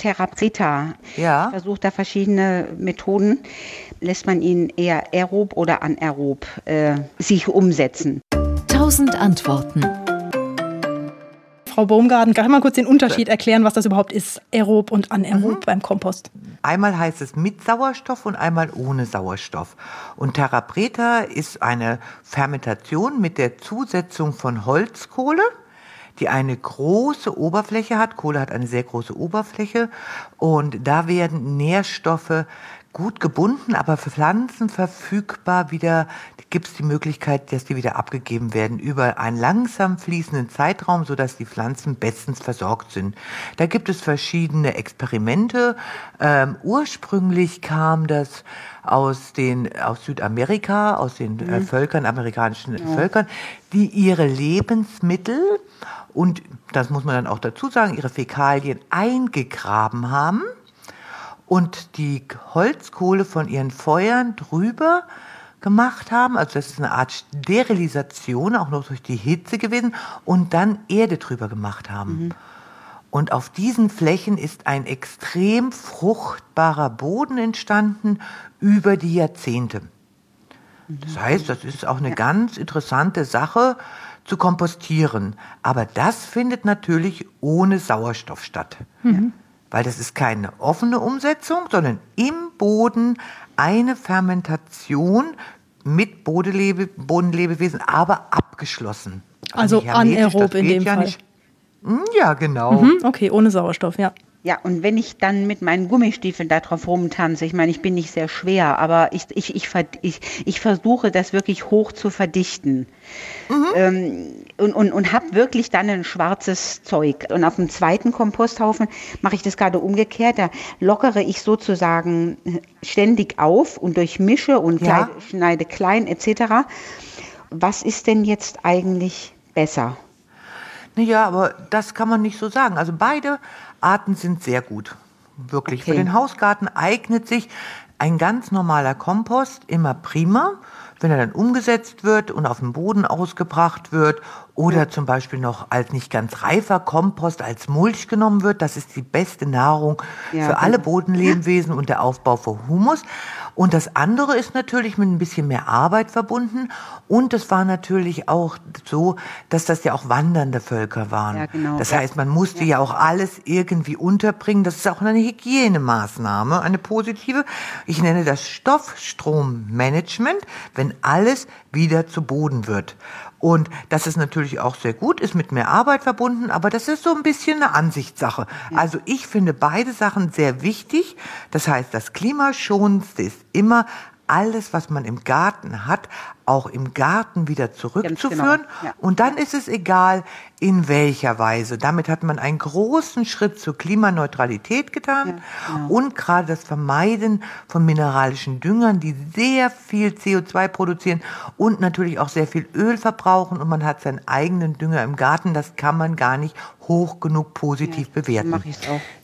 Therapreta. Ja. Versucht da verschiedene Methoden. Lässt man ihn eher aerob oder anaerob äh, sich umsetzen? Tausend Antworten. Frau Baumgarten, kann ich mal kurz den Unterschied erklären, was das überhaupt ist, aerob und anaerob mhm. beim Kompost? Einmal heißt es mit Sauerstoff und einmal ohne Sauerstoff. Und Terra Preta ist eine Fermentation mit der Zusetzung von Holzkohle die eine große Oberfläche hat. Kohle hat eine sehr große Oberfläche und da werden Nährstoffe gut gebunden, aber für Pflanzen verfügbar wieder gibt es die Möglichkeit, dass die wieder abgegeben werden über einen langsam fließenden Zeitraum, sodass die Pflanzen bestens versorgt sind. Da gibt es verschiedene Experimente. Ähm, ursprünglich kam das aus den aus Südamerika, aus den äh, mhm. äh, Völkern, amerikanischen ja. Völkern, die ihre Lebensmittel und das muss man dann auch dazu sagen, ihre Fäkalien eingegraben haben und die Holzkohle von ihren Feuern drüber gemacht haben. Also das ist eine Art Sterilisation, auch noch durch die Hitze gewesen, und dann Erde drüber gemacht haben. Mhm. Und auf diesen Flächen ist ein extrem fruchtbarer Boden entstanden über die Jahrzehnte. Das heißt, das ist auch eine ja. ganz interessante Sache zu kompostieren. Aber das findet natürlich ohne Sauerstoff statt. Mhm weil das ist keine offene Umsetzung, sondern im Boden eine Fermentation mit Bodenlebe, Bodenlebewesen, aber abgeschlossen. Also anaerob in dem ja Fall. Nicht. Hm, ja, genau. Mhm, okay, ohne Sauerstoff, ja. Ja, und wenn ich dann mit meinen Gummistiefeln da drauf rumtanze, ich meine, ich bin nicht sehr schwer, aber ich, ich, ich, ich, ich versuche das wirklich hoch zu verdichten. Mhm. Ähm, und und, und habe wirklich dann ein schwarzes Zeug. Und auf dem zweiten Komposthaufen mache ich das gerade umgekehrt. Da lockere ich sozusagen ständig auf und durchmische und ja. schneide klein etc. Was ist denn jetzt eigentlich besser? Ja, aber das kann man nicht so sagen. Also beide Arten sind sehr gut. Wirklich. Okay. Für den Hausgarten eignet sich ein ganz normaler Kompost immer prima, wenn er dann umgesetzt wird und auf den Boden ausgebracht wird oder zum Beispiel noch als nicht ganz reifer Kompost als Mulch genommen wird. Das ist die beste Nahrung ja, für alle Bodenlebewesen und der Aufbau für Humus. Und das andere ist natürlich mit ein bisschen mehr Arbeit verbunden. Und es war natürlich auch so, dass das ja auch wandernde Völker waren. Ja, genau. Das heißt, man musste ja. ja auch alles irgendwie unterbringen. Das ist auch eine Hygienemaßnahme, eine positive. Ich nenne das Stoffstrommanagement, wenn alles wieder zu Boden wird. Und das ist natürlich auch sehr gut, ist mit mehr Arbeit verbunden, aber das ist so ein bisschen eine Ansichtssache. Also ich finde beide Sachen sehr wichtig. Das heißt, das Klimaschonendste ist immer alles, was man im Garten hat, auch im Garten wieder zurückzuführen. Genau. Ja. Und dann ist es egal, in welcher Weise. Damit hat man einen großen Schritt zur Klimaneutralität getan ja, genau. und gerade das Vermeiden von mineralischen Düngern, die sehr viel CO2 produzieren und natürlich auch sehr viel Öl verbrauchen und man hat seinen eigenen Dünger im Garten. Das kann man gar nicht hoch genug positiv ja, bewerten. Mache ich auch.